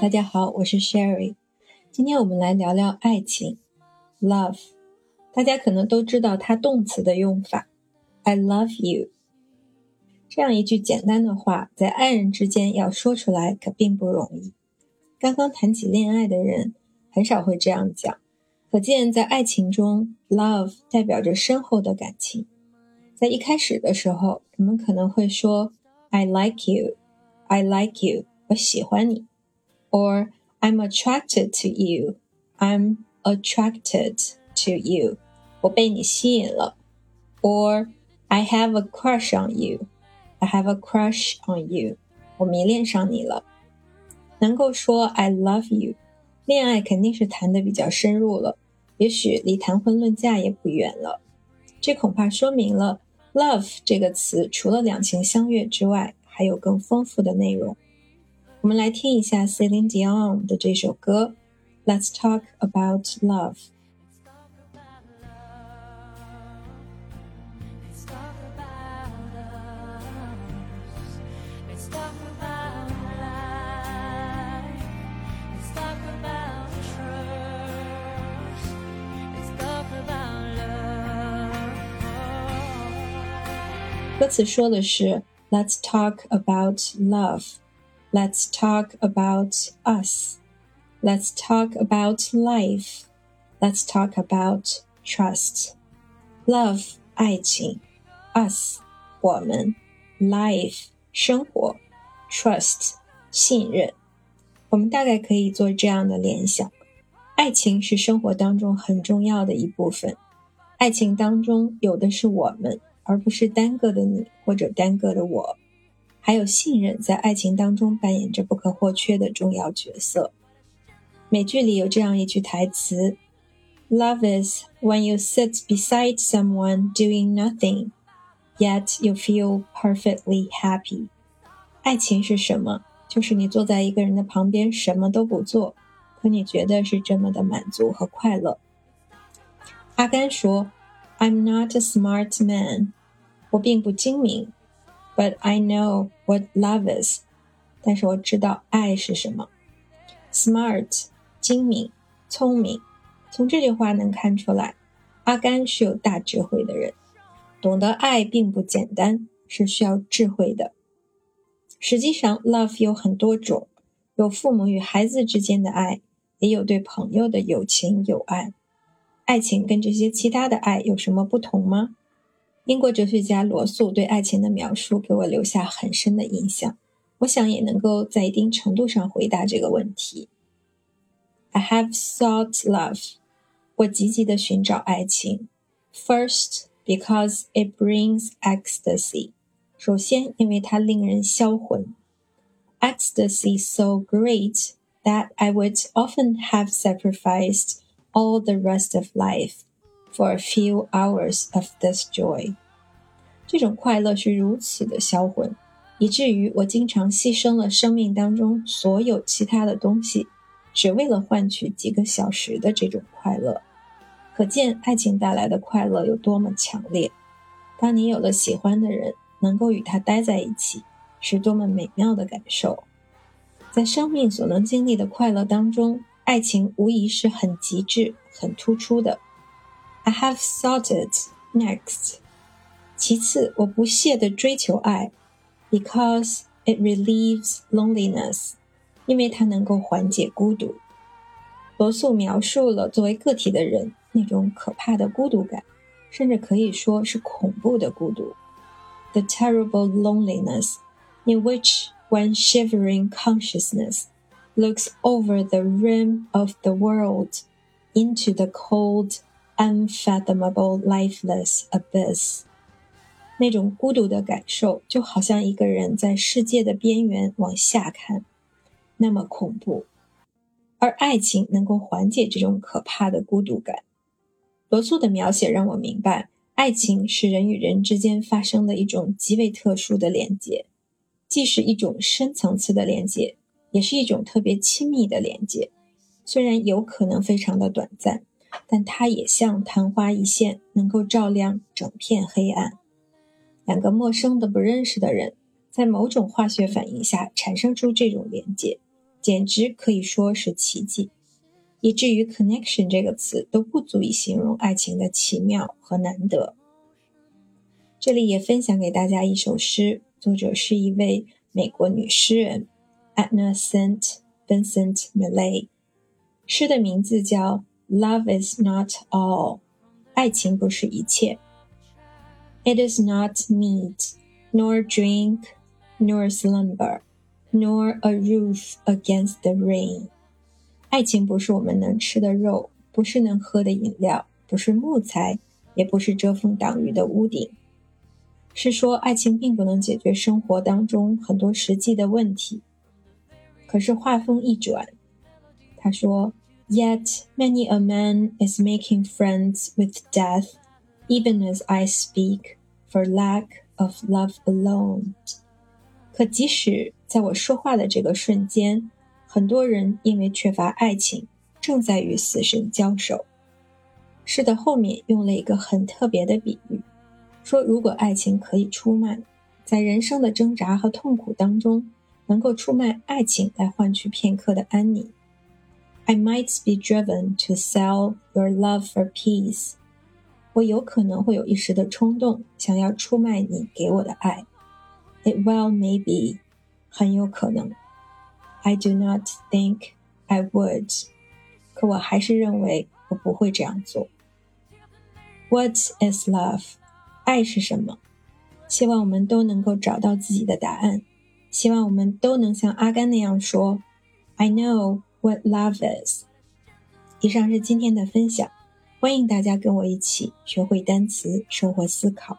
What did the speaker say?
大家好，我是 Sherry。今天我们来聊聊爱情，love。大家可能都知道它动词的用法，I love you。这样一句简单的话，在爱人之间要说出来可并不容易。刚刚谈起恋爱的人很少会这样讲，可见在爱情中，love 代表着深厚的感情。在一开始的时候，我们可能会说 I like you，I like you，我喜欢你，or I'm attracted to you，I'm attracted to you，我被你吸引了，or I have a crush on you，I have a crush on you，我迷恋上你了。能够说 I love you，恋爱肯定是谈的比较深入了，也许离谈婚论嫁也不远了。这恐怕说明了。Love 这个词除了两情相悦之外，还有更丰富的内容。我们来听一下 Celine Dion 的这首歌，Let's Talk About Love。歌词说的是 "Let's talk about love, Let's talk about us, Let's talk about life, Let's talk about trust." Love 爱情，us 我们，life 生活，trust 信任。我们大概可以做这样的联想：爱情是生活当中很重要的一部分，爱情当中有的是我们。而不是单个的你或者单个的我，还有信任在爱情当中扮演着不可或缺的重要角色。美剧里有这样一句台词：“Love is when you sit beside someone doing nothing, yet you feel perfectly happy。”爱情是什么？就是你坐在一个人的旁边，什么都不做，可你觉得是这么的满足和快乐。阿甘说。I'm not a smart man，我并不精明，but I know what love is，但是我知道爱是什么。Smart，精明、聪明。从这句话能看出来，阿甘是有大智慧的人，懂得爱并不简单，是需要智慧的。实际上，love 有很多种，有父母与孩子之间的爱，也有对朋友的有情有爱。爱情跟这些其他的爱有什么不同吗？英国哲学家罗素对爱情的描述给我留下很深的印象，我想也能够在一定程度上回答这个问题。I have sought love，我积极的寻找爱情。First, because it brings ecstasy，首先因为它令人销魂。Ecstasy so great that I would often have sacrificed all the rest of life For a few hours of this joy。这种快乐是如此的销魂，以至于我经常牺牲了生命当中所有其他的东西，只为了换取几个小时的这种快乐。可见爱情带来的快乐有多么强烈。当你有了喜欢的人，能够与他待在一起，是多么美妙的感受。在生命所能经历的快乐当中。爱情无疑是很极致、很突出的。I have sought it next。其次，我不懈地追求爱，because it relieves loneliness，因为它能够缓解孤独。罗素描述了作为个体的人那种可怕的孤独感，甚至可以说是恐怖的孤独。The terrible loneliness in which one shivering consciousness looks over the rim of the world into the cold, Unfathomable, lifeless abyss。那种孤独的感受，就好像一个人在世界的边缘往下看，那么恐怖。而爱情能够缓解这种可怕的孤独感。罗素的描写让我明白，爱情是人与人之间发生的一种极为特殊的连接，既是一种深层次的连接。也是一种特别亲密的连接，虽然有可能非常的短暂，但它也像昙花一现，能够照亮整片黑暗。两个陌生的、不认识的人，在某种化学反应下产生出这种连接，简直可以说是奇迹，以至于 “connection” 这个词都不足以形容爱情的奇妙和难得。这里也分享给大家一首诗，作者是一位美国女诗人 Anna sant Vincent Millay，诗的名字叫《Love Is Not All》，爱情不是一切。It is not meat, nor drink, nor slumber, nor a roof against the rain。爱情不是我们能吃的肉，不是能喝的饮料，不是木材，也不是遮风挡雨的屋顶。是说，爱情并不能解决生活当中很多实际的问题。可是话锋一转，他说：“Yet many a man is making friends with death。” Even as I speak, for lack of love alone。可即使在我说话的这个瞬间，很多人因为缺乏爱情，正在与死神交手。诗的后面用了一个很特别的比喻，说如果爱情可以出卖，在人生的挣扎和痛苦当中，能够出卖爱情来换取片刻的安宁。I might be driven to sell your love for peace。我有可能会有一时的冲动，想要出卖你给我的爱。It well may be，很有可能。I do not think I would，可我还是认为我不会这样做。What is love？爱是什么？希望我们都能够找到自己的答案。希望我们都能像阿甘那样说：“I know What love is。”以上是今天的分享。欢迎大家跟我一起学会单词，生活思考。